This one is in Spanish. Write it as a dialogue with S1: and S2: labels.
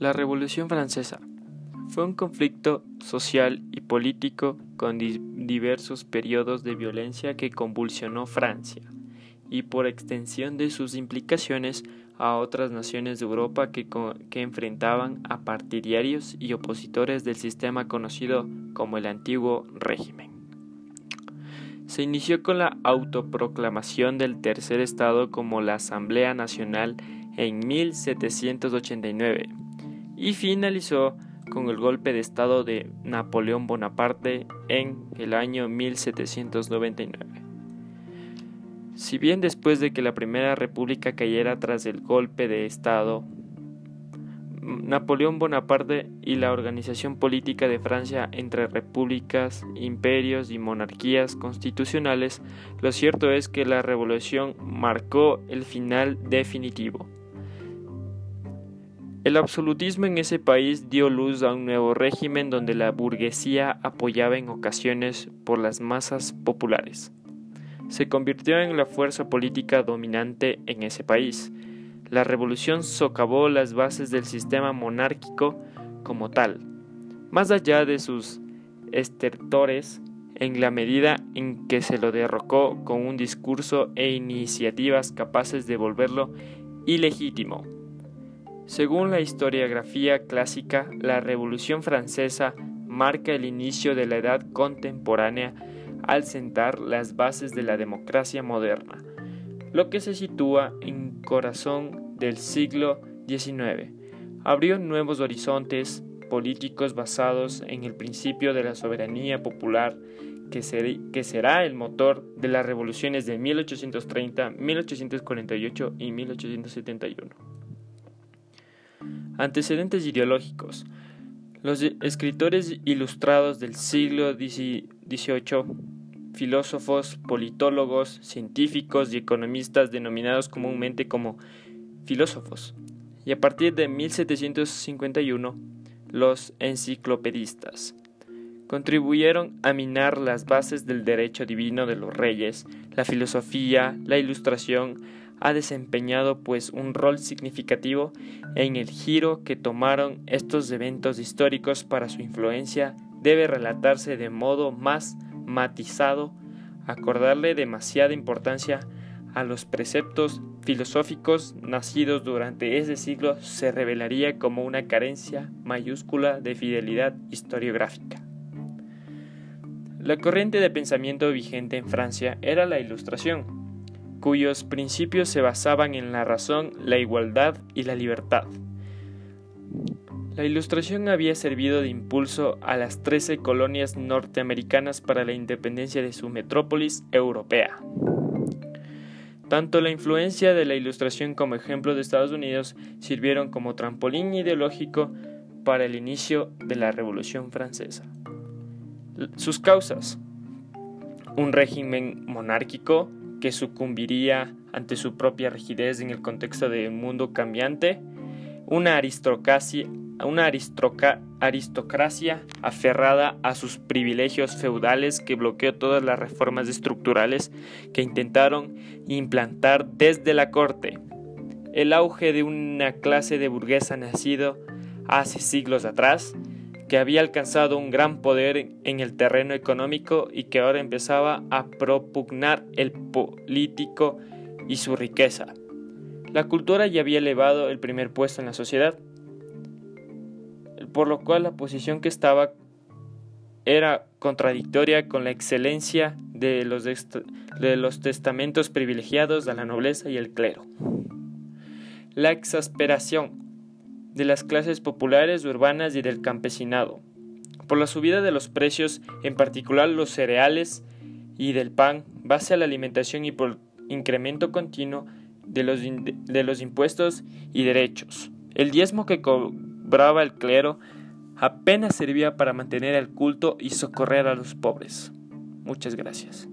S1: La Revolución Francesa fue un conflicto social y político con diversos periodos de violencia que convulsionó Francia y por extensión de sus implicaciones a otras naciones de Europa que, que, enfrentaban a partidarios y opositores del sistema conocido como el antiguo régimen. Se inició con la autoproclamación del tercer estado como la Asamblea Nacional en 1789 y finalizó con el golpe de Estado de Napoleón Bonaparte en el año 1799. Si bien después de que la Primera República cayera tras el golpe de Estado, Napoleón Bonaparte y la organización política de Francia entre repúblicas, imperios y monarquías constitucionales, lo cierto es que la revolución marcó el final definitivo. El absolutismo en ese país dio luz a un nuevo régimen donde la burguesía apoyaba en ocasiones por las masas populares. Se convirtió en la fuerza política dominante en ese país. La revolución socavó las bases del sistema monárquico como tal, más allá de sus estertores, en la medida en que se lo derrocó con un discurso e iniciativas capaces de volverlo ilegítimo. Según la historiografía clásica, la Revolución Francesa marca el inicio de la edad contemporánea al sentar las bases de la democracia moderna, lo que se sitúa en corazón del siglo XIX. Abrió nuevos horizontes políticos basados en el principio de la soberanía popular que, será el motor de las revoluciones de 1830, 1848 y 1871. Antecedentes ideológicos. Los escritores ilustrados del siglo XVIII, filósofos, politólogos, científicos y economistas denominados comúnmente como filósofos, y a partir de 1751, los enciclopedistas contribuyeron a minar las bases del derecho divino de los reyes, la filosofía, la ilustración, ha desempeñado pues un rol significativo en el giro que tomaron estos eventos históricos para su influencia debe relatarse de modo más matizado, acordarle demasiada importancia a los preceptos filosóficos nacidos durante ese siglo se revelaría como una carencia mayúscula de fidelidad historiográfica. La corriente de pensamiento vigente en Francia era la Ilustración, cuyos principios se basaban en la razón, la igualdad y la libertad. La ilustración había servido de impulso a las trece colonias norteamericanas para la independencia de su metrópolis europea. Tanto la influencia de la ilustración como ejemplo de Estados Unidos sirvieron como trampolín ideológico para el inicio de la Revolución Francesa. Sus causas. Un régimen monárquico que sucumbiría ante su propia rigidez en el contexto de un mundo cambiante, una aristocracia, aristocracia aferrada a sus privilegios feudales que bloqueó todas las reformas estructurales que intentaron implantar desde la corte, el auge de una clase de burguesa nacido hace siglos atrás, que había alcanzado un gran poder en el terreno económico y que ahora empezaba a propugnar el político y su riqueza. La cultura ya había elevado el primer puesto en la sociedad, por lo cual la posición que estaba era contradictoria con la excelencia de los, de los testamentos privilegiados a la nobleza y el clero. La exasperación de las clases populares, urbanas y del campesinado, por la subida de los precios, en particular los cereales y del pan, base a la alimentación y por incremento continuo de los, de los impuestos y derechos. El diezmo que cobraba el clero apenas servía para mantener el culto y socorrer a los pobres. Muchas gracias.